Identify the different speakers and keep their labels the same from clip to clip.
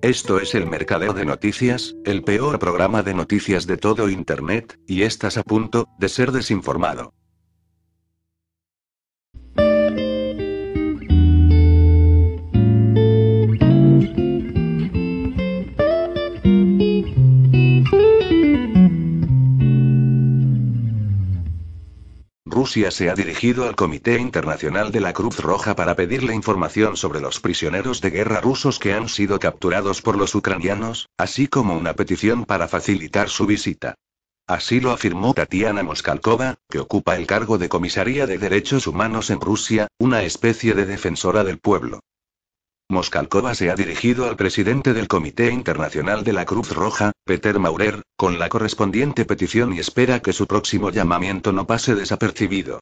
Speaker 1: Esto es el Mercadeo de Noticias, el peor programa de noticias de todo Internet, y estás a punto de ser desinformado. Rusia se ha dirigido al Comité Internacional de la Cruz Roja para pedirle información sobre los prisioneros de guerra rusos que han sido capturados por los ucranianos, así como una petición para facilitar su visita. Así lo afirmó Tatiana Moskalkova, que ocupa el cargo de Comisaría de Derechos Humanos en Rusia, una especie de defensora del pueblo. Moskalkova se ha dirigido al presidente del Comité Internacional de la Cruz Roja, Peter Maurer, con la correspondiente petición y espera que su próximo llamamiento no pase desapercibido.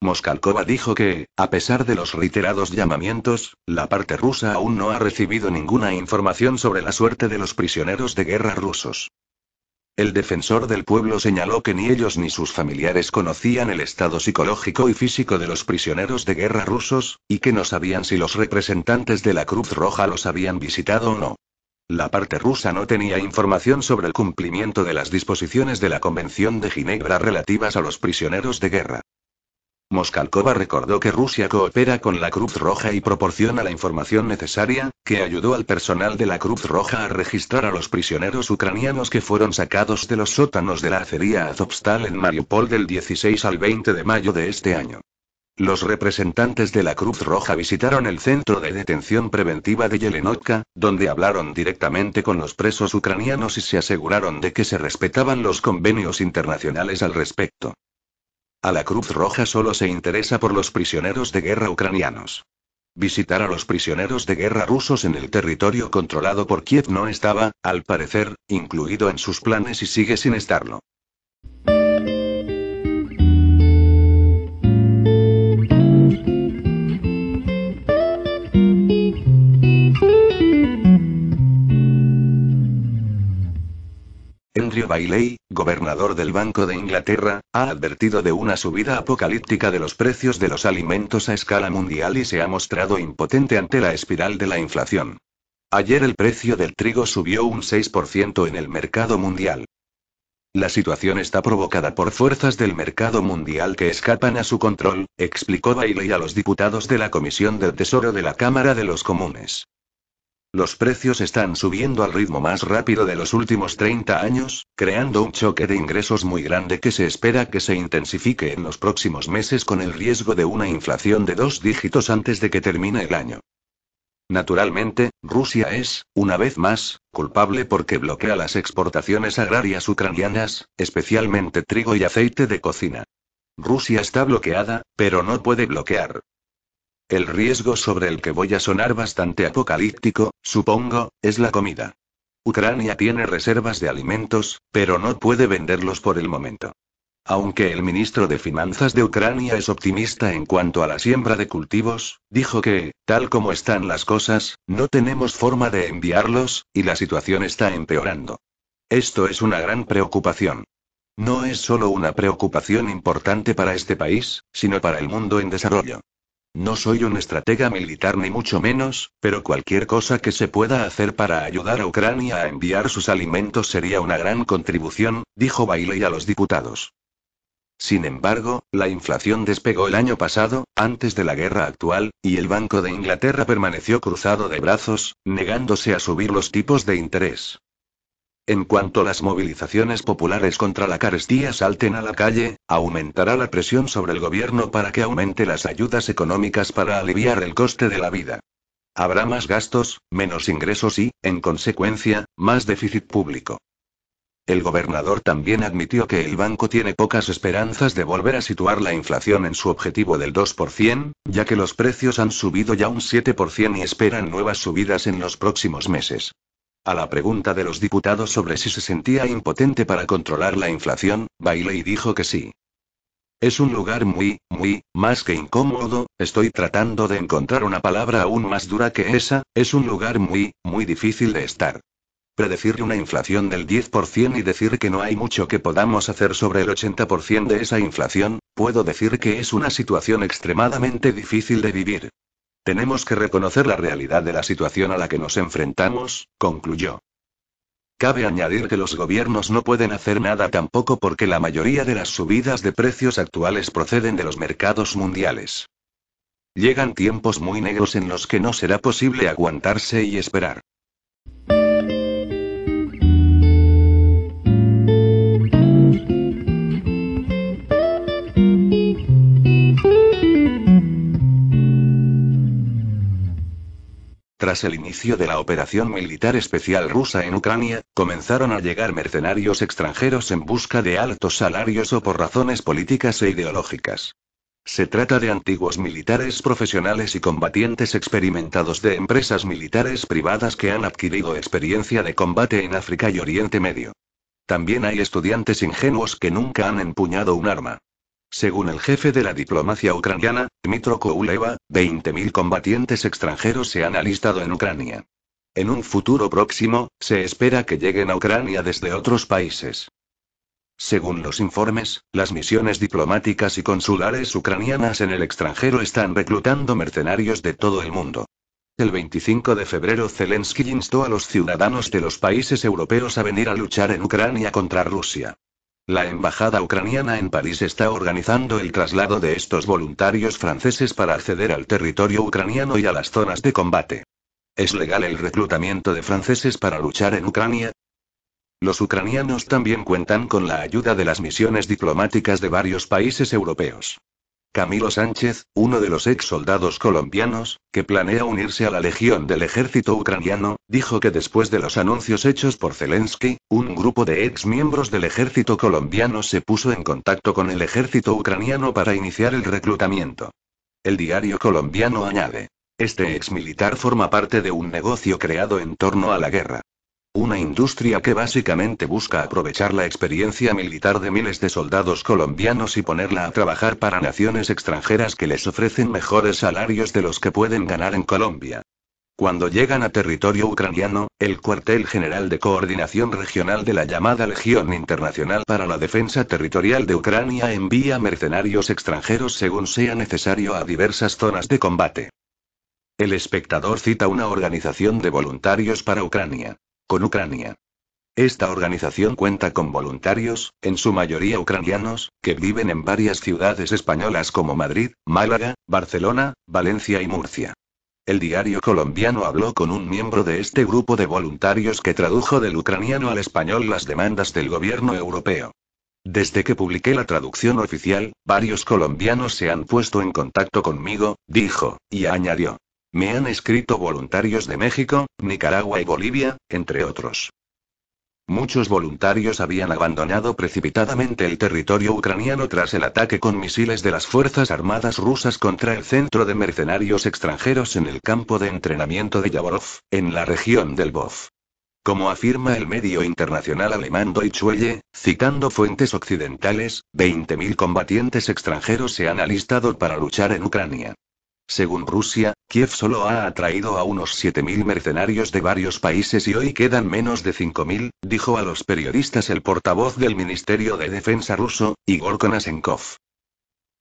Speaker 1: Moskalkova dijo que, a pesar de los reiterados llamamientos, la parte rusa aún no ha recibido ninguna información sobre la suerte de los prisioneros de guerra rusos. El defensor del pueblo señaló que ni ellos ni sus familiares conocían el estado psicológico y físico de los prisioneros de guerra rusos, y que no sabían si los representantes de la Cruz Roja los habían visitado o no. La parte rusa no tenía información sobre el cumplimiento de las disposiciones de la Convención de Ginebra relativas a los prisioneros de guerra. Moskalkova recordó que Rusia coopera con la Cruz Roja y proporciona la información necesaria, que ayudó al personal de la Cruz Roja a registrar a los prisioneros ucranianos que fueron sacados de los sótanos de la acería Azovstal en Mariupol del 16 al 20 de mayo de este año. Los representantes de la Cruz Roja visitaron el centro de detención preventiva de Yelenotka, donde hablaron directamente con los presos ucranianos y se aseguraron de que se respetaban los convenios internacionales al respecto. A la Cruz Roja solo se interesa por los prisioneros de guerra ucranianos. Visitar a los prisioneros de guerra rusos en el territorio controlado por Kiev no estaba, al parecer, incluido en sus planes y sigue sin estarlo. Andrew Bailey, gobernador del Banco de Inglaterra, ha advertido de una subida apocalíptica de los precios de los alimentos a escala mundial y se ha mostrado impotente ante la espiral de la inflación. Ayer el precio del trigo subió un 6% en el mercado mundial. La situación está provocada por fuerzas del mercado mundial que escapan a su control, explicó Bailey a los diputados de la Comisión del Tesoro de la Cámara de los Comunes. Los precios están subiendo al ritmo más rápido de los últimos 30 años, creando un choque de ingresos muy grande que se espera que se intensifique en los próximos meses con el riesgo de una inflación de dos dígitos antes de que termine el año. Naturalmente, Rusia es, una vez más, culpable porque bloquea las exportaciones agrarias ucranianas, especialmente trigo y aceite de cocina. Rusia está bloqueada, pero no puede bloquear. El riesgo sobre el que voy a sonar bastante apocalíptico, supongo, es la comida. Ucrania tiene reservas de alimentos, pero no puede venderlos por el momento. Aunque el ministro de Finanzas de Ucrania es optimista en cuanto a la siembra de cultivos, dijo que, tal como están las cosas, no tenemos forma de enviarlos, y la situación está empeorando. Esto es una gran preocupación. No es solo una preocupación importante para este país, sino para el mundo en desarrollo. No soy un estratega militar ni mucho menos, pero cualquier cosa que se pueda hacer para ayudar a Ucrania a enviar sus alimentos sería una gran contribución, dijo Bailey a los diputados. Sin embargo, la inflación despegó el año pasado, antes de la guerra actual, y el Banco de Inglaterra permaneció cruzado de brazos, negándose a subir los tipos de interés. En cuanto las movilizaciones populares contra la carestía salten a la calle, aumentará la presión sobre el gobierno para que aumente las ayudas económicas para aliviar el coste de la vida. Habrá más gastos, menos ingresos y, en consecuencia, más déficit público. El gobernador también admitió que el banco tiene pocas esperanzas de volver a situar la inflación en su objetivo del 2%, ya que los precios han subido ya un 7% y esperan nuevas subidas en los próximos meses. A la pregunta de los diputados sobre si se sentía impotente para controlar la inflación, Bailey dijo que sí. Es un lugar muy, muy, más que incómodo, estoy tratando de encontrar una palabra aún más dura que esa, es un lugar muy, muy difícil de estar. Predecir una inflación del 10% y decir que no hay mucho que podamos hacer sobre el 80% de esa inflación, puedo decir que es una situación extremadamente difícil de vivir. Tenemos que reconocer la realidad de la situación a la que nos enfrentamos, concluyó. Cabe añadir que los gobiernos no pueden hacer nada tampoco porque la mayoría de las subidas de precios actuales proceden de los mercados mundiales. Llegan tiempos muy negros en los que no será posible aguantarse y esperar. Tras el inicio de la operación militar especial rusa en Ucrania, comenzaron a llegar mercenarios extranjeros en busca de altos salarios o por razones políticas e ideológicas. Se trata de antiguos militares profesionales y combatientes experimentados de empresas militares privadas que han adquirido experiencia de combate en África y Oriente Medio. También hay estudiantes ingenuos que nunca han empuñado un arma. Según el jefe de la diplomacia ucraniana, Dmitro Kouleva, 20.000 combatientes extranjeros se han alistado en Ucrania. En un futuro próximo, se espera que lleguen a Ucrania desde otros países. Según los informes, las misiones diplomáticas y consulares ucranianas en el extranjero están reclutando mercenarios de todo el mundo. El 25 de febrero Zelensky instó a los ciudadanos de los países europeos a venir a luchar en Ucrania contra Rusia. La embajada ucraniana en París está organizando el traslado de estos voluntarios franceses para acceder al territorio ucraniano y a las zonas de combate. ¿Es legal el reclutamiento de franceses para luchar en Ucrania? Los ucranianos también cuentan con la ayuda de las misiones diplomáticas de varios países europeos. Camilo Sánchez, uno de los ex soldados colombianos, que planea unirse a la legión del ejército ucraniano, dijo que después de los anuncios hechos por Zelensky, un grupo de ex miembros del ejército colombiano se puso en contacto con el ejército ucraniano para iniciar el reclutamiento. El diario colombiano añade. Este ex militar forma parte de un negocio creado en torno a la guerra. Una industria que básicamente busca aprovechar la experiencia militar de miles de soldados colombianos y ponerla a trabajar para naciones extranjeras que les ofrecen mejores salarios de los que pueden ganar en Colombia. Cuando llegan a territorio ucraniano, el cuartel general de coordinación regional de la llamada Legión Internacional para la Defensa Territorial de Ucrania envía mercenarios extranjeros según sea necesario a diversas zonas de combate. El espectador cita una organización de voluntarios para Ucrania con Ucrania. Esta organización cuenta con voluntarios, en su mayoría ucranianos, que viven en varias ciudades españolas como Madrid, Málaga, Barcelona, Valencia y Murcia. El diario colombiano habló con un miembro de este grupo de voluntarios que tradujo del ucraniano al español las demandas del gobierno europeo. Desde que publiqué la traducción oficial, varios colombianos se han puesto en contacto conmigo, dijo, y añadió. Me han escrito voluntarios de México, Nicaragua y Bolivia, entre otros. Muchos voluntarios habían abandonado precipitadamente el territorio ucraniano tras el ataque con misiles de las Fuerzas Armadas rusas contra el centro de mercenarios extranjeros en el campo de entrenamiento de Yavorov, en la región del Bov. Como afirma el medio internacional alemán Deutsche Welle, citando fuentes occidentales, 20.000 combatientes extranjeros se han alistado para luchar en Ucrania. Según Rusia, Kiev solo ha atraído a unos 7.000 mercenarios de varios países y hoy quedan menos de 5.000, dijo a los periodistas el portavoz del Ministerio de Defensa ruso, Igor Konasenkov.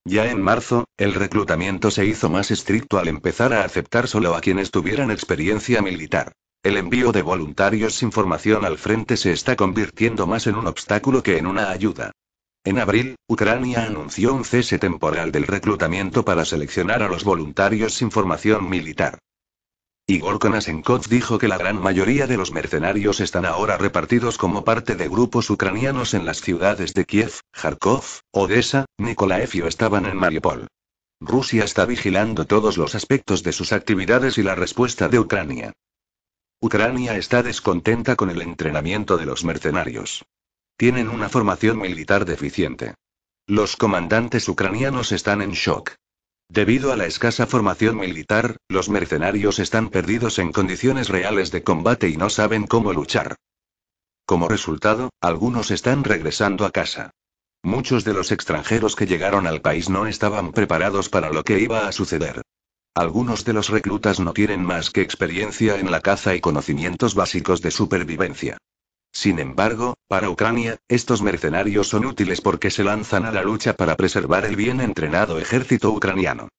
Speaker 1: Ya en marzo, el reclutamiento se hizo más estricto al empezar a aceptar solo a quienes tuvieran experiencia militar. El envío de voluntarios sin formación al frente se está convirtiendo más en un obstáculo que en una ayuda. En abril, Ucrania anunció un cese temporal del reclutamiento para seleccionar a los voluntarios sin formación militar. Igor Konasenkov dijo que la gran mayoría de los mercenarios están ahora repartidos como parte de grupos ucranianos en las ciudades de Kiev, Kharkov, Odessa, Nikolaev y estaban en Mariupol. Rusia está vigilando todos los aspectos de sus actividades y la respuesta de Ucrania. Ucrania está descontenta con el entrenamiento de los mercenarios. Tienen una formación militar deficiente. Los comandantes ucranianos están en shock. Debido a la escasa formación militar, los mercenarios están perdidos en condiciones reales de combate y no saben cómo luchar. Como resultado, algunos están regresando a casa. Muchos de los extranjeros que llegaron al país no estaban preparados para lo que iba a suceder. Algunos de los reclutas no tienen más que experiencia en la caza y conocimientos básicos de supervivencia. Sin embargo, para Ucrania, estos mercenarios son útiles porque se lanzan a la lucha para preservar el bien entrenado ejército ucraniano.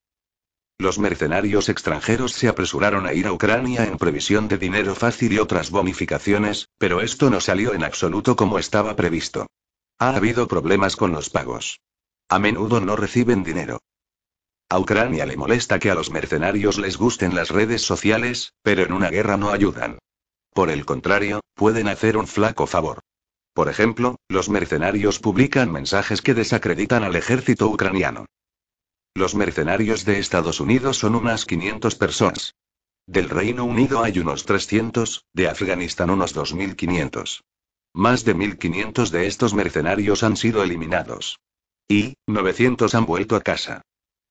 Speaker 1: Los mercenarios extranjeros se apresuraron a ir a Ucrania en previsión de dinero fácil y otras bonificaciones, pero esto no salió en absoluto como estaba previsto. Ha habido problemas con los pagos. A menudo no reciben dinero. A Ucrania le molesta que a los mercenarios les gusten las redes sociales, pero en una guerra no ayudan. Por el contrario, pueden hacer un flaco favor. Por ejemplo, los mercenarios publican mensajes que desacreditan al ejército ucraniano. Los mercenarios de Estados Unidos son unas 500 personas. Del Reino Unido hay unos 300, de Afganistán unos 2.500. Más de 1.500 de estos mercenarios han sido eliminados. Y, 900 han vuelto a casa.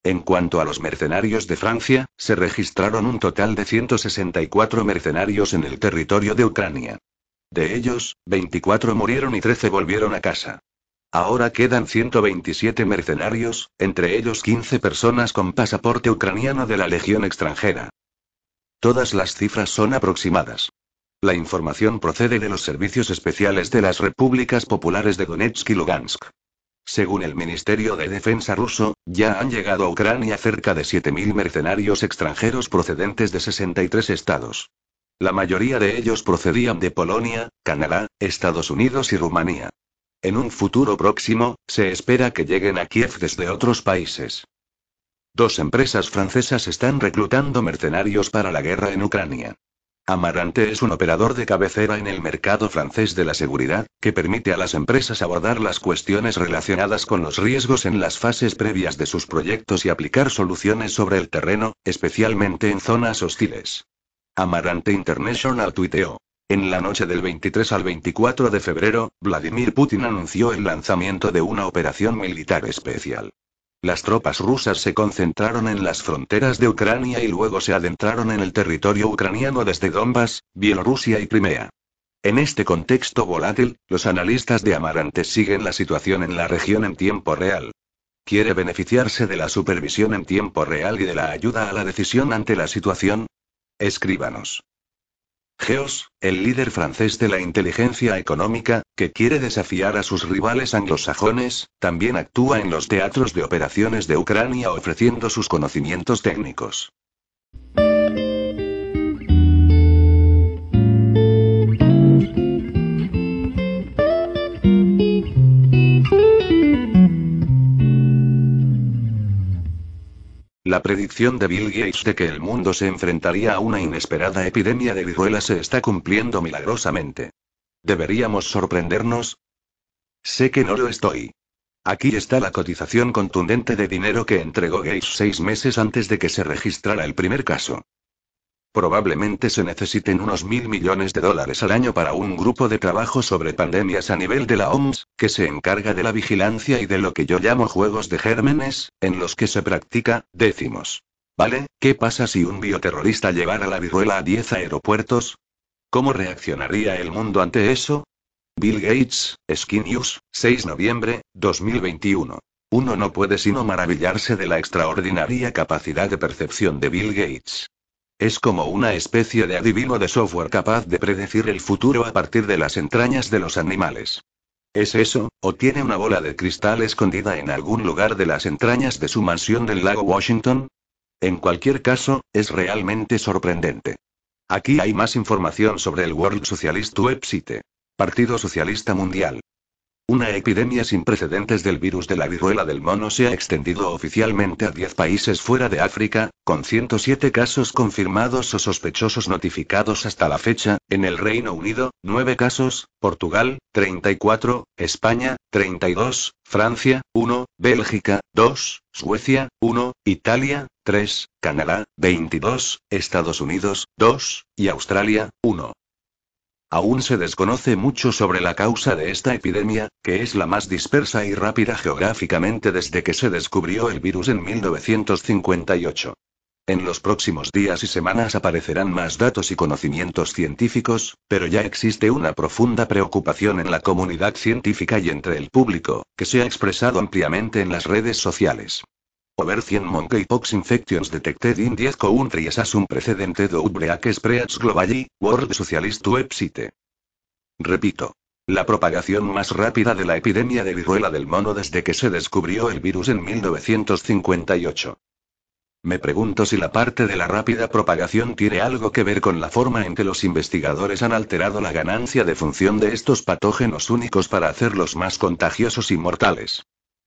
Speaker 1: En cuanto a los mercenarios de Francia, se registraron un total de 164 mercenarios en el territorio de Ucrania. De ellos, 24 murieron y 13 volvieron a casa. Ahora quedan 127 mercenarios, entre ellos 15 personas con pasaporte ucraniano de la Legión extranjera. Todas las cifras son aproximadas. La información procede de los servicios especiales de las repúblicas populares de Donetsk y Lugansk. Según el Ministerio de Defensa ruso, ya han llegado a Ucrania cerca de 7.000 mercenarios extranjeros procedentes de 63 estados. La mayoría de ellos procedían de Polonia, Canadá, Estados Unidos y Rumanía. En un futuro próximo, se espera que lleguen a Kiev desde otros países. Dos empresas francesas están reclutando mercenarios para la guerra en Ucrania. Amarante es un operador de cabecera en el mercado francés de la seguridad, que permite a las empresas abordar las cuestiones relacionadas con los riesgos en las fases previas de sus proyectos y aplicar soluciones sobre el terreno, especialmente en zonas hostiles. Amarante International tuiteó. En la noche del 23 al 24 de febrero, Vladimir Putin anunció el lanzamiento de una operación militar especial. Las tropas rusas se concentraron en las fronteras de Ucrania y luego se adentraron en el territorio ucraniano desde Donbass, Bielorrusia y Crimea. En este contexto volátil, los analistas de Amarantes siguen la situación en la región en tiempo real. ¿Quiere beneficiarse de la supervisión en tiempo real y de la ayuda a la decisión ante la situación? Escríbanos. Geos, el líder francés de la inteligencia económica, que quiere desafiar a sus rivales anglosajones, también actúa en los teatros de operaciones de Ucrania ofreciendo sus conocimientos técnicos. La predicción de Bill Gates de que el mundo se enfrentaría a una inesperada epidemia de viruela se está cumpliendo milagrosamente. ¿Deberíamos sorprendernos? Sé que no lo estoy. Aquí está la cotización contundente de dinero que entregó Gates seis meses antes de que se registrara el primer caso. Probablemente se necesiten unos mil millones de dólares al año para un grupo de trabajo sobre pandemias a nivel de la OMS, que se encarga de la vigilancia y de lo que yo llamo juegos de gérmenes, en los que se practica, décimos. ¿Vale? ¿Qué pasa si un bioterrorista llevara la viruela a 10 aeropuertos? ¿Cómo reaccionaría el mundo ante eso? Bill Gates, Skin News, 6 noviembre, 2021. Uno no puede sino maravillarse de la extraordinaria capacidad de percepción de Bill Gates. Es como una especie de adivino de software capaz de predecir el futuro a partir de las entrañas de los animales. ¿Es eso, o tiene una bola de cristal escondida en algún lugar de las entrañas de su mansión del lago Washington? En cualquier caso, es realmente sorprendente. Aquí hay más información sobre el World Socialist Website. Partido Socialista Mundial. Una epidemia sin precedentes del virus de la viruela del mono se ha extendido oficialmente a 10 países fuera de África, con 107 casos confirmados o sospechosos notificados hasta la fecha, en el Reino Unido, 9 casos, Portugal, 34, España, 32, Francia, 1, Bélgica, 2, Suecia, 1, Italia, 3, Canadá, 22, Estados Unidos, 2, y Australia, 1. Aún se desconoce mucho sobre la causa de esta epidemia, que es la más dispersa y rápida geográficamente desde que se descubrió el virus en 1958. En los próximos días y semanas aparecerán más datos y conocimientos científicos, pero ya existe una profunda preocupación en la comunidad científica y entre el público, que se ha expresado ampliamente en las redes sociales. Over 100 monkeypox infections detected in 10 countries as un precedente outbreak spreads globally, World Socialist Website. Repito. La propagación más rápida de la epidemia de viruela del mono desde que se descubrió el virus en 1958. Me pregunto si la parte de la rápida propagación tiene algo que ver con la forma en que los investigadores han alterado la ganancia de función de estos patógenos únicos para hacerlos más contagiosos y mortales.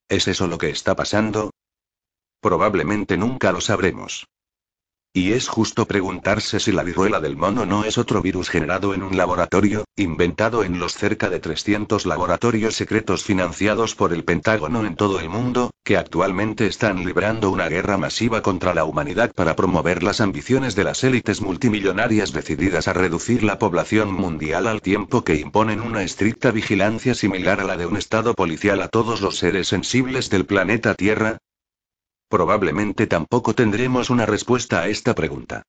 Speaker 1: ¿Es eso lo que está pasando? Probablemente nunca lo sabremos. Y es justo preguntarse si la viruela del mono no es otro virus generado en un laboratorio, inventado en los cerca de 300 laboratorios secretos financiados por el Pentágono en todo el mundo, que actualmente están librando una guerra masiva contra la humanidad para promover las ambiciones de las élites multimillonarias decididas a reducir la población mundial al tiempo que imponen una estricta vigilancia similar a la de un estado policial a todos los seres sensibles del planeta Tierra, Probablemente tampoco tendremos una respuesta a esta pregunta.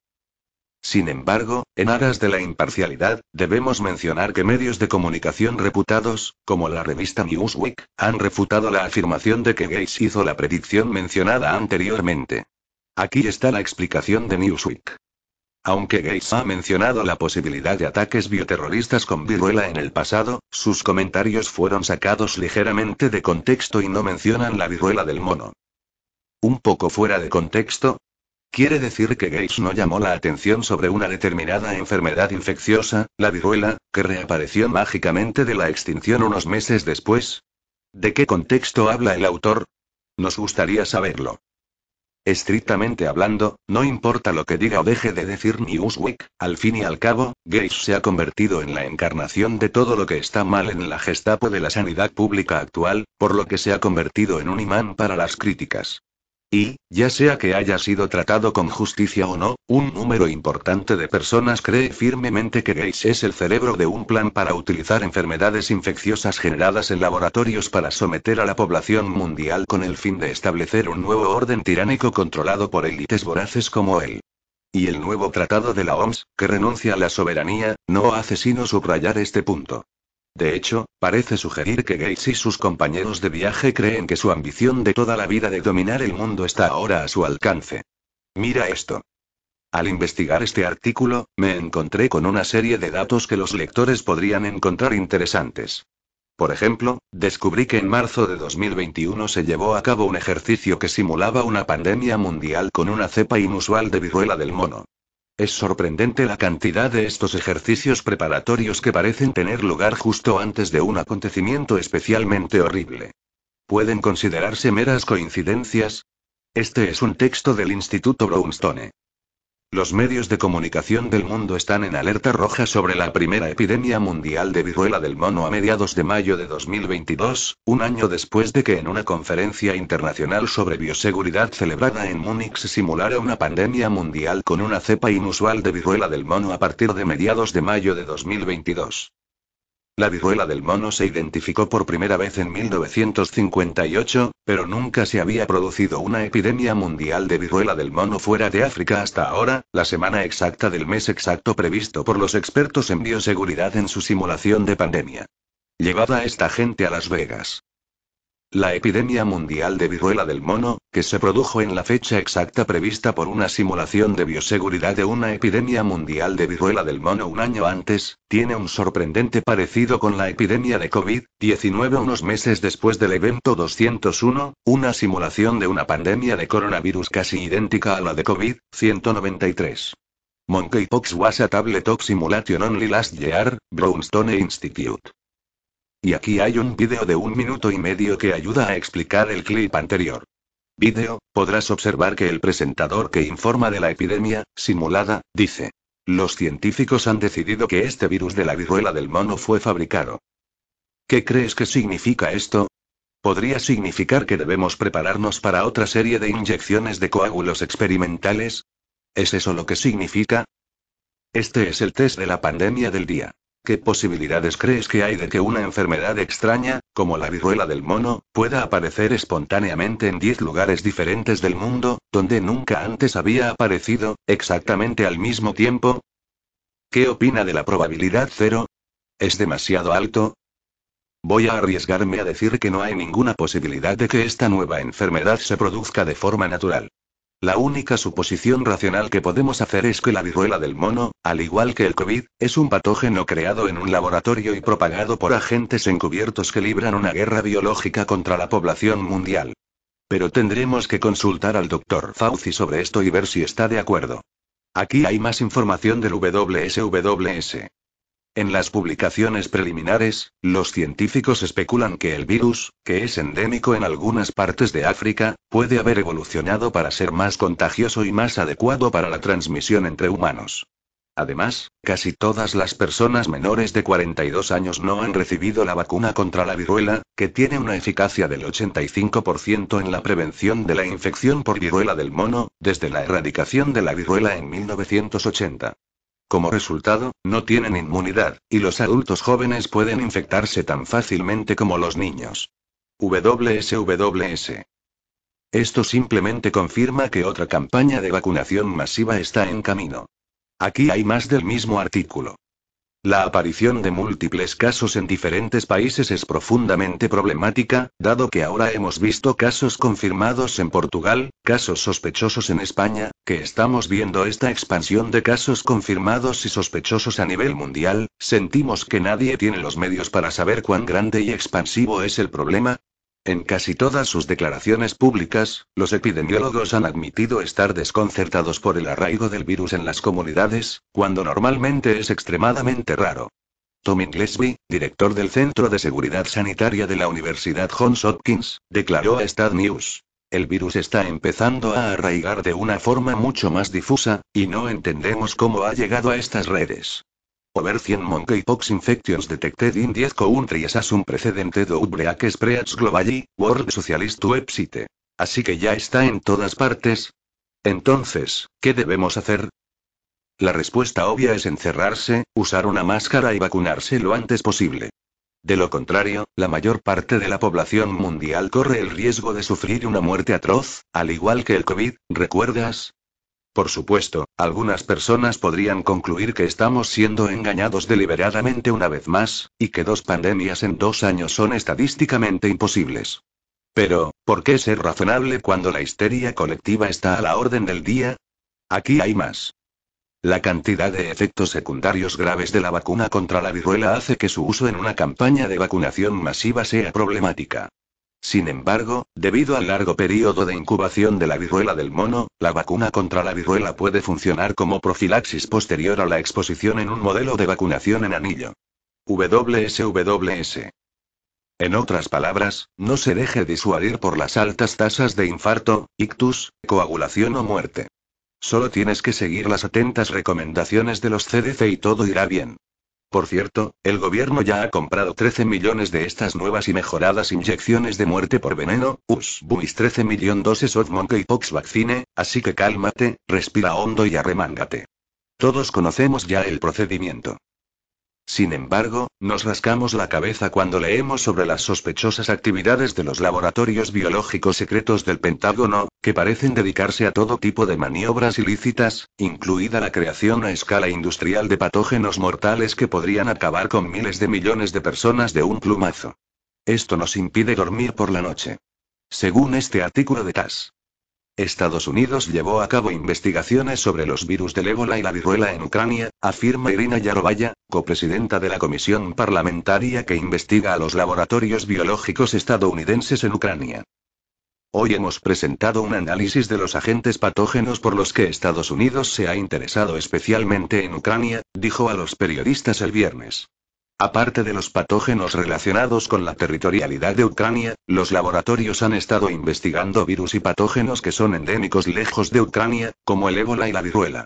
Speaker 1: Sin embargo, en aras de la imparcialidad, debemos mencionar que medios de comunicación reputados, como la revista Newsweek, han refutado la afirmación de que Gates hizo la predicción mencionada anteriormente. Aquí está la explicación de Newsweek. Aunque Gates ha mencionado la posibilidad de ataques bioterroristas con viruela en el pasado, sus comentarios fueron sacados ligeramente de contexto y no mencionan la viruela del mono. ¿Un poco fuera de contexto? Quiere decir que Gates no llamó la atención sobre una determinada enfermedad infecciosa, la viruela, que reapareció mágicamente de la extinción unos meses después. ¿De qué contexto habla el autor? Nos gustaría saberlo. Estrictamente hablando, no importa lo que diga o deje de decir Newsweek, al fin y al cabo, Gates se ha convertido en la encarnación de todo lo que está mal en la gestapo de la sanidad pública actual, por lo que se ha convertido en un imán para las críticas. Y, ya sea que haya sido tratado con justicia o no, un número importante de personas cree firmemente que Gates es el cerebro de un plan para utilizar enfermedades infecciosas generadas en laboratorios para someter a la población mundial con el fin de establecer un nuevo orden tiránico controlado por élites voraces como él. Y el nuevo tratado de la OMS, que renuncia a la soberanía, no hace sino subrayar este punto. De hecho, parece sugerir que Gates y sus compañeros de viaje creen que su ambición de toda la vida de dominar el mundo está ahora a su alcance. Mira esto. Al investigar este artículo, me encontré con una serie de datos que los lectores podrían encontrar interesantes. Por ejemplo, descubrí que en marzo de 2021 se llevó a cabo un ejercicio que simulaba una pandemia mundial con una cepa inusual de viruela del mono. Es sorprendente la cantidad de estos ejercicios preparatorios que parecen tener lugar justo antes de un acontecimiento especialmente horrible. ¿Pueden considerarse meras coincidencias? Este es un texto del Instituto Brownstone. Los medios de comunicación del mundo están en alerta roja sobre la primera epidemia mundial de viruela del mono a mediados de mayo de 2022, un año después de que en una conferencia internacional sobre bioseguridad celebrada en Múnich se simulara una pandemia mundial con una cepa inusual de viruela del mono a partir de mediados de mayo de 2022. La viruela del mono se identificó por primera vez en 1958, pero nunca se había producido una epidemia mundial de viruela del mono fuera de África hasta ahora, la semana exacta del mes exacto previsto por los expertos en bioseguridad en su simulación de pandemia. Llevada esta gente a Las Vegas. La epidemia mundial de viruela del mono, que se produjo en la fecha exacta prevista por una simulación de bioseguridad de una epidemia mundial de viruela del mono un año antes, tiene un sorprendente parecido con la epidemia de COVID-19 unos meses después del evento 201, una simulación de una pandemia de coronavirus casi idéntica a la de COVID-193. Monkeypox was a tabletop simulation only last year, Brownstone Institute. Y aquí hay un vídeo de un minuto y medio que ayuda a explicar el clip anterior. Vídeo, podrás observar que el presentador que informa de la epidemia, simulada, dice. Los científicos han decidido que este virus de la viruela del mono fue fabricado. ¿Qué crees que significa esto? ¿Podría significar que debemos prepararnos para otra serie de inyecciones de coágulos experimentales? ¿Es eso lo que significa? Este es el test de la pandemia del día. ¿Qué posibilidades crees que hay de que una enfermedad extraña, como la viruela del mono, pueda aparecer espontáneamente en 10 lugares diferentes del mundo, donde nunca antes había aparecido, exactamente al mismo tiempo? ¿Qué opina de la probabilidad cero? ¿Es demasiado alto? Voy a arriesgarme a decir que no hay ninguna posibilidad de que esta nueva enfermedad se produzca de forma natural. La única suposición racional que podemos hacer es que la viruela del mono, al igual que el COVID, es un patógeno creado en un laboratorio y propagado por agentes encubiertos que libran una guerra biológica contra la población mundial. Pero tendremos que consultar al doctor Fauci sobre esto y ver si está de acuerdo. Aquí hay más información del WSWS. En las publicaciones preliminares, los científicos especulan que el virus, que es endémico en algunas partes de África, puede haber evolucionado para ser más contagioso y más adecuado para la transmisión entre humanos. Además, casi todas las personas menores de 42 años no han recibido la vacuna contra la viruela, que tiene una eficacia del 85% en la prevención de la infección por viruela del mono, desde la erradicación de la viruela en 1980. Como resultado, no tienen inmunidad, y los adultos jóvenes pueden infectarse tan fácilmente como los niños. WSWS. Esto simplemente confirma que otra campaña de vacunación masiva está en camino. Aquí hay más del mismo artículo. La aparición de múltiples casos en diferentes países es profundamente problemática, dado que ahora hemos visto casos confirmados en Portugal, casos sospechosos en España, que estamos viendo esta expansión de casos confirmados y sospechosos a nivel mundial, sentimos que nadie tiene los medios para saber cuán grande y expansivo es el problema, en casi todas sus declaraciones públicas, los epidemiólogos han admitido estar desconcertados por el arraigo del virus en las comunidades, cuando normalmente es extremadamente raro. Tommy Gillespie, director del Centro de Seguridad Sanitaria de la Universidad Johns Hopkins, declaró a Stad News. El virus está empezando a arraigar de una forma mucho más difusa, y no entendemos cómo ha llegado a estas redes. Over 100 monkeypox infections detected in 10 countries as un precedente de outbreak spreads globally, World Socialist website. Así que ya está en todas partes. Entonces, ¿qué debemos hacer? La respuesta obvia es encerrarse, usar una máscara y vacunarse lo antes posible. De lo contrario, la mayor parte de la población mundial corre el riesgo de sufrir una muerte atroz, al igual que el COVID, ¿recuerdas? Por supuesto, algunas personas podrían concluir que estamos siendo engañados deliberadamente una vez más, y que dos pandemias en dos años son estadísticamente imposibles. Pero, ¿por qué ser razonable cuando la histeria colectiva está a la orden del día? Aquí hay más. La cantidad de efectos secundarios graves de la vacuna contra la viruela hace que su uso en una campaña de vacunación masiva sea problemática. Sin embargo, debido al largo periodo de incubación de la viruela del mono, la vacuna contra la viruela puede funcionar como profilaxis posterior a la exposición en un modelo de vacunación en anillo. WSWS. En otras palabras, no se deje disuadir por las altas tasas de infarto, ictus, coagulación o muerte. Solo tienes que seguir las atentas recomendaciones de los CDC y todo irá bien. Por cierto, el gobierno ya ha comprado 13 millones de estas nuevas y mejoradas inyecciones de muerte por veneno, US 13 million doses of monkeypox vaccine, así que cálmate, respira hondo y arremángate. Todos conocemos ya el procedimiento. Sin embargo, nos rascamos la cabeza cuando leemos sobre las sospechosas actividades de los laboratorios biológicos secretos del Pentágono, que parecen dedicarse a todo tipo de maniobras ilícitas, incluida la creación a escala industrial de patógenos mortales que podrían acabar con miles de millones de personas de un plumazo. Esto nos impide dormir por la noche. Según este artículo de TAS. Estados Unidos llevó a cabo investigaciones sobre los virus del ébola y la viruela en Ucrania, afirma Irina Yarovaya, copresidenta de la comisión parlamentaria que investiga a los laboratorios biológicos estadounidenses en Ucrania. Hoy hemos presentado un análisis de los agentes patógenos por los que Estados Unidos se ha interesado especialmente en Ucrania, dijo a los periodistas el viernes. Aparte de los patógenos relacionados con la territorialidad de Ucrania, los laboratorios han estado investigando virus y patógenos que son endémicos lejos de Ucrania, como el ébola y la viruela.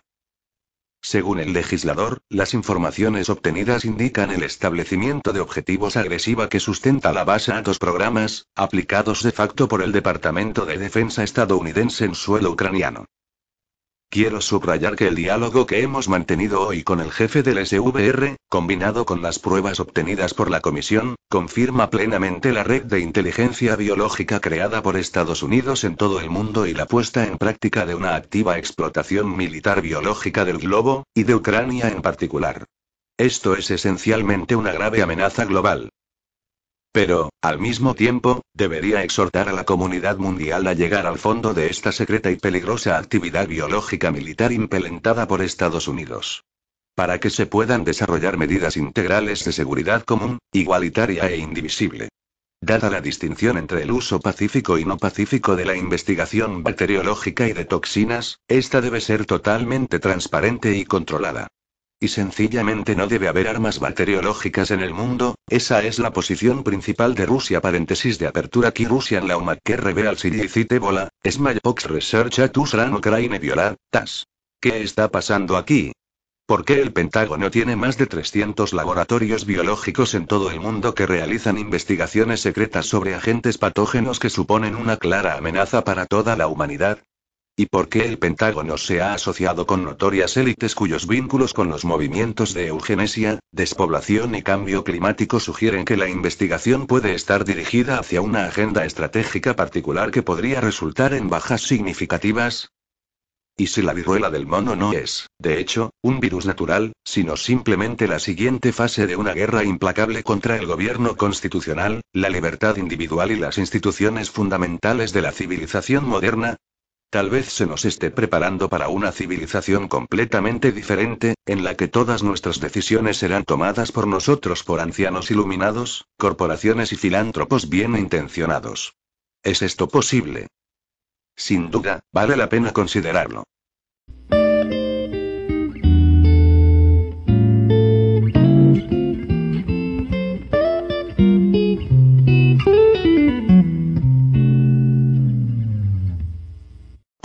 Speaker 1: Según el legislador, las informaciones obtenidas indican el establecimiento de objetivos agresiva que sustenta la base a dos programas, aplicados de facto por el Departamento de Defensa estadounidense en suelo ucraniano. Quiero subrayar que el diálogo que hemos mantenido hoy con el jefe del SVR, combinado con las pruebas obtenidas por la Comisión, confirma plenamente la red de inteligencia biológica creada por Estados Unidos en todo el mundo y la puesta en práctica de una activa explotación militar biológica del globo, y de Ucrania en particular. Esto es esencialmente una grave amenaza global. Pero, al mismo tiempo, debería exhortar a la comunidad mundial a llegar al fondo de esta secreta y peligrosa actividad biológica militar implementada por Estados Unidos. Para que se puedan desarrollar medidas integrales de seguridad común, igualitaria e indivisible. Dada la distinción entre el uso pacífico y no pacífico de la investigación bacteriológica y de toxinas, esta debe ser totalmente transparente y controlada. Y sencillamente no debe haber armas bacteriológicas en el mundo, esa es la posición principal de Rusia. Paréntesis de apertura aquí Russian Law Reveal Cite Bola, Smallpox Research at Usran Ukraine Viola, TAS. ¿Qué está pasando aquí? ¿Por qué el Pentágono tiene más de 300 laboratorios biológicos en todo el mundo que realizan investigaciones secretas sobre agentes patógenos que suponen una clara amenaza para toda la humanidad? ¿Y por qué el Pentágono se ha asociado con notorias élites cuyos vínculos con los movimientos de eugenesia, despoblación y cambio climático sugieren que la investigación puede estar dirigida hacia una agenda estratégica particular que podría resultar en bajas significativas? ¿Y si la viruela del mono no es, de hecho, un virus natural, sino simplemente la siguiente fase de una guerra implacable contra el gobierno constitucional, la libertad individual y las instituciones fundamentales de la civilización moderna? Tal vez se nos esté preparando para una civilización completamente diferente, en la que todas nuestras decisiones serán tomadas por nosotros por ancianos iluminados, corporaciones y filántropos bien intencionados. ¿Es esto posible? Sin duda, vale la pena considerarlo.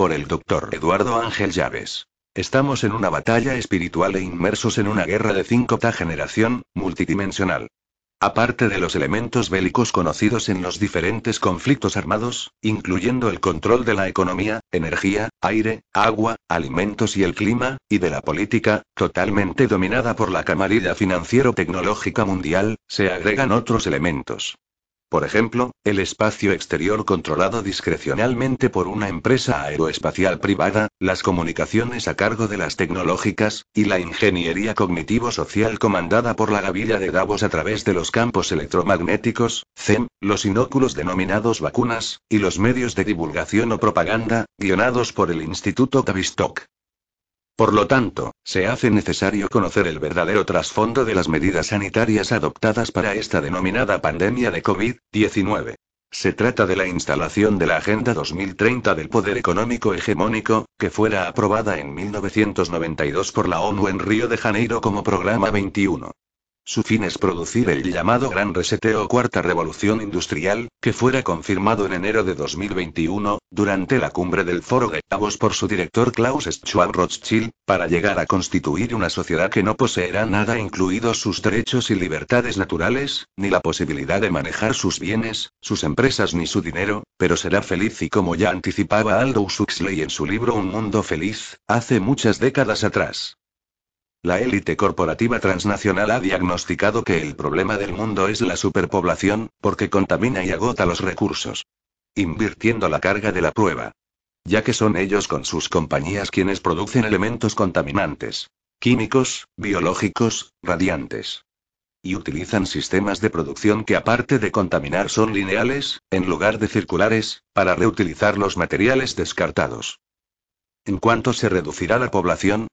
Speaker 1: Por el doctor Eduardo Ángel Llaves. Estamos en una batalla espiritual e inmersos en una guerra de cinco generación, multidimensional. Aparte de los elementos bélicos conocidos en los diferentes conflictos armados, incluyendo el control de la economía, energía, aire, agua, alimentos y el clima, y de la política, totalmente dominada por la camarilla financiero-tecnológica mundial, se agregan otros elementos. Por ejemplo, el espacio exterior controlado discrecionalmente por una empresa aeroespacial privada, las comunicaciones a cargo de las tecnológicas, y la ingeniería cognitivo-social comandada por la gavilla de Davos a través de los campos electromagnéticos, CEM, los inóculos denominados vacunas, y los medios de divulgación o propaganda, guionados por el Instituto Tavistock. Por lo tanto, se hace necesario conocer el verdadero trasfondo de las medidas sanitarias adoptadas para esta denominada pandemia de COVID-19. Se trata de la instalación de la Agenda 2030 del Poder Económico Hegemónico, que fuera aprobada en 1992 por la ONU en Río de Janeiro como Programa 21. Su fin es producir el llamado Gran Reseteo o Cuarta Revolución Industrial, que fuera confirmado en enero de 2021, durante la cumbre del Foro de Davos por su director Klaus Schwab Rothschild, para llegar a constituir una sociedad que no poseerá nada incluidos sus derechos y libertades naturales, ni la posibilidad de manejar sus bienes, sus empresas ni su dinero, pero será feliz y como ya anticipaba Aldous Huxley en su libro Un Mundo Feliz, hace muchas décadas atrás. La élite corporativa transnacional ha diagnosticado que el problema del mundo es la superpoblación, porque contamina y agota los recursos. Invirtiendo la carga de la prueba. Ya que son ellos con sus compañías quienes producen elementos contaminantes. Químicos, biológicos, radiantes. Y utilizan sistemas de producción que aparte de contaminar son lineales, en lugar de circulares, para reutilizar los materiales descartados. ¿En cuánto se reducirá la población?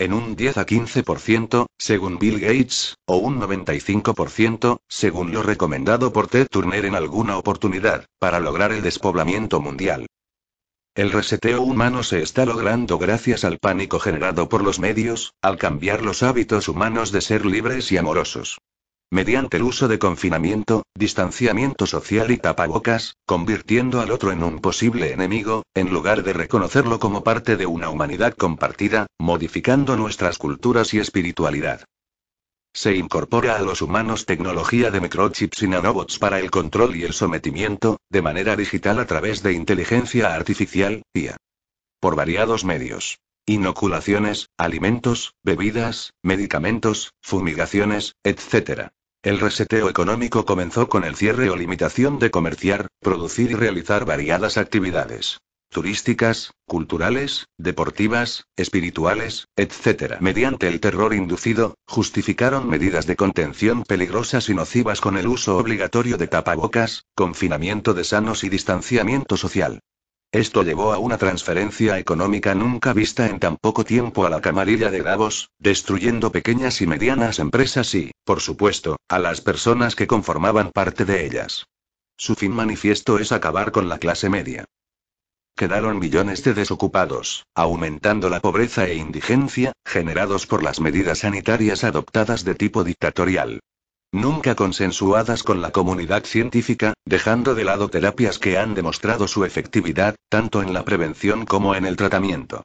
Speaker 1: En un 10 a 15%, según Bill Gates, o un 95%, según lo recomendado por Ted Turner en alguna oportunidad, para lograr el despoblamiento mundial. El reseteo humano se está logrando gracias al pánico generado por los medios, al cambiar los hábitos humanos de ser libres y amorosos mediante el uso de confinamiento, distanciamiento social y tapabocas, convirtiendo al otro en un posible enemigo, en lugar de reconocerlo como parte de una humanidad compartida, modificando nuestras culturas y espiritualidad. Se incorpora a los humanos tecnología de microchips y nanobots para el control y el sometimiento, de manera digital a través de inteligencia artificial, IA. Por variados medios. Inoculaciones, alimentos, bebidas, medicamentos, fumigaciones, etc. El reseteo económico comenzó con el cierre o limitación de comerciar, producir y realizar variadas actividades turísticas, culturales, deportivas, espirituales, etc. Mediante el terror inducido, justificaron medidas de contención peligrosas y nocivas con el uso obligatorio de tapabocas, confinamiento de sanos y distanciamiento social. Esto llevó a una transferencia económica nunca vista en tan poco tiempo a la camarilla de Davos, destruyendo pequeñas y medianas empresas y, por supuesto, a las personas que conformaban parte de ellas. Su fin manifiesto es acabar con la clase media. Quedaron millones de desocupados, aumentando la pobreza e indigencia, generados por las medidas sanitarias adoptadas de tipo dictatorial. Nunca consensuadas con la comunidad científica, dejando de lado terapias que han demostrado su efectividad, tanto en la prevención como en el tratamiento.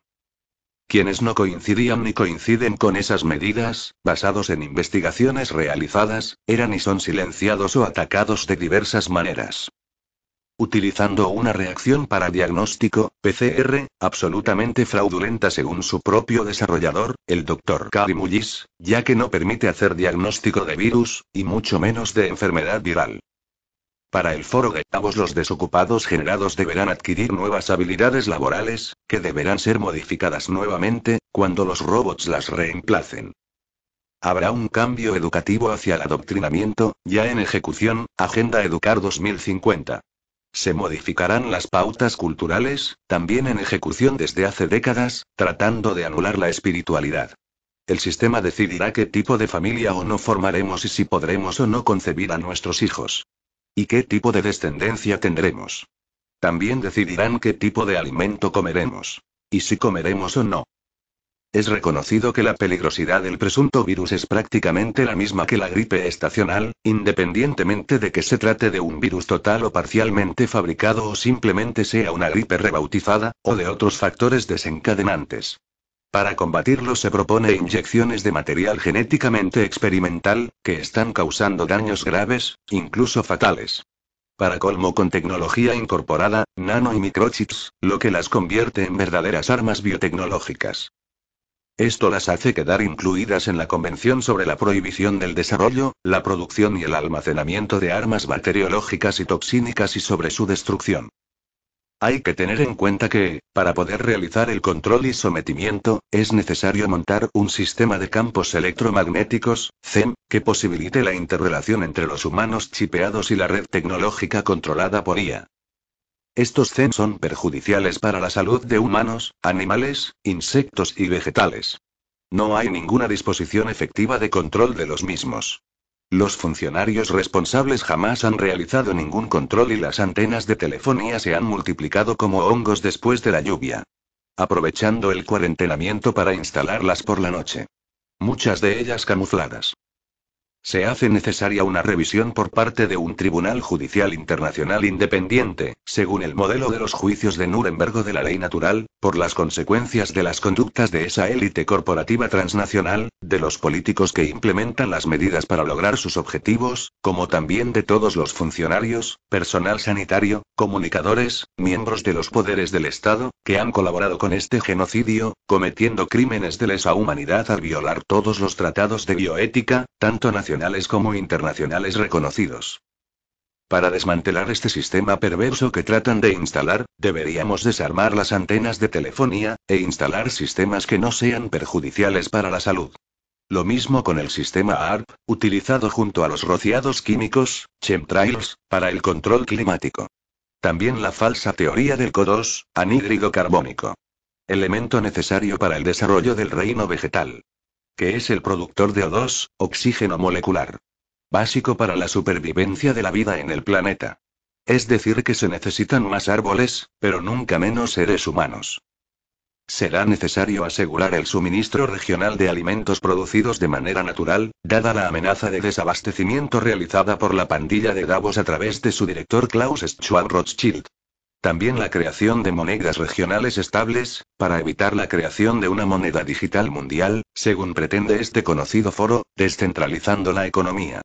Speaker 1: Quienes no coincidían ni coinciden con esas medidas, basados en investigaciones realizadas, eran y son silenciados o atacados de diversas maneras utilizando una reacción para diagnóstico, PCR, absolutamente fraudulenta según su propio desarrollador, el Dr. Mullis, ya que no permite hacer diagnóstico de virus, y mucho menos de enfermedad viral. Para el foro de Davos los desocupados generados deberán adquirir nuevas habilidades laborales, que deberán ser modificadas nuevamente, cuando los robots las reemplacen. Habrá un cambio educativo hacia el adoctrinamiento, ya en ejecución, Agenda Educar 2050. Se modificarán las pautas culturales, también en ejecución desde hace décadas, tratando de anular la espiritualidad. El sistema decidirá qué tipo de familia o no formaremos y si podremos o no concebir a nuestros hijos. Y qué tipo de descendencia tendremos. También decidirán qué tipo de alimento comeremos. Y si comeremos o no. Es reconocido que la peligrosidad del presunto virus es prácticamente la misma que la gripe estacional, independientemente de que se trate de un virus total o parcialmente fabricado o simplemente sea una gripe rebautizada, o de otros factores desencadenantes. Para combatirlo se propone inyecciones de material genéticamente experimental, que están causando daños graves, incluso fatales. Para colmo con tecnología incorporada, nano y microchips, lo que las convierte en verdaderas armas biotecnológicas. Esto las hace quedar incluidas en la Convención sobre la Prohibición del Desarrollo, la Producción y el Almacenamiento de Armas Bacteriológicas y Toxínicas y sobre su destrucción. Hay que tener en cuenta que, para poder realizar el control y sometimiento, es necesario montar un sistema de campos electromagnéticos, CEM, que posibilite la interrelación entre los humanos chipeados y la red tecnológica controlada por IA. Estos CEN son perjudiciales para la salud de humanos, animales, insectos y vegetales. No hay ninguna disposición efectiva de control de los mismos. Los funcionarios responsables jamás han realizado ningún control y las antenas de telefonía se han multiplicado como hongos después de la lluvia. Aprovechando el cuarentenamiento para instalarlas por la noche. Muchas de ellas camufladas. Se hace necesaria una revisión por parte de un tribunal judicial internacional independiente, según el modelo de los juicios de Nuremberg de la ley natural, por las consecuencias de las conductas de esa élite corporativa transnacional, de los políticos que implementan las medidas para lograr sus objetivos, como también de todos los funcionarios, personal sanitario, comunicadores, miembros de los poderes del Estado, que han colaborado con este genocidio, cometiendo crímenes de lesa humanidad al violar todos los tratados de bioética, tanto como internacionales reconocidos. Para desmantelar este sistema perverso que tratan de instalar, deberíamos desarmar las antenas de telefonía, e instalar sistemas que no sean perjudiciales para la salud. Lo mismo con el sistema ARP, utilizado junto a los rociados químicos, chemtrails, para el control climático. También la falsa teoría del CO2, anhídrido carbónico. Elemento necesario para el desarrollo del reino vegetal que es el productor de O2, oxígeno molecular. Básico para la supervivencia de la vida en el planeta. Es decir, que se necesitan más árboles, pero nunca menos seres humanos. Será necesario asegurar el suministro regional de alimentos producidos de manera natural, dada la amenaza de desabastecimiento realizada por la pandilla de Davos a través de su director Klaus Schwab Rothschild. También la creación de monedas regionales estables, para evitar la creación de una moneda digital mundial, según pretende este conocido foro, descentralizando la economía.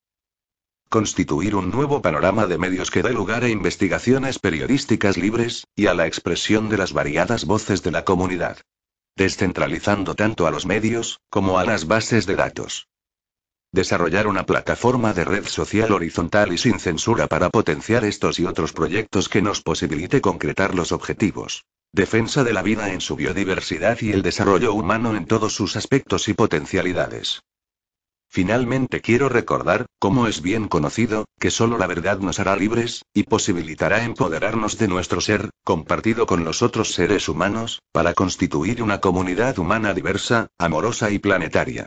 Speaker 1: Constituir un nuevo panorama de medios que dé lugar a investigaciones periodísticas libres, y a la expresión de las variadas voces de la comunidad. descentralizando tanto a los medios, como a las bases de datos. Desarrollar una plataforma de red social horizontal y sin censura para potenciar estos y otros proyectos que nos posibilite concretar los objetivos. Defensa de la vida en su biodiversidad y el desarrollo humano en todos sus aspectos y potencialidades. Finalmente quiero recordar, como es bien conocido, que solo la verdad nos hará libres, y posibilitará empoderarnos de nuestro ser, compartido con los otros seres humanos, para constituir una comunidad humana diversa, amorosa y planetaria.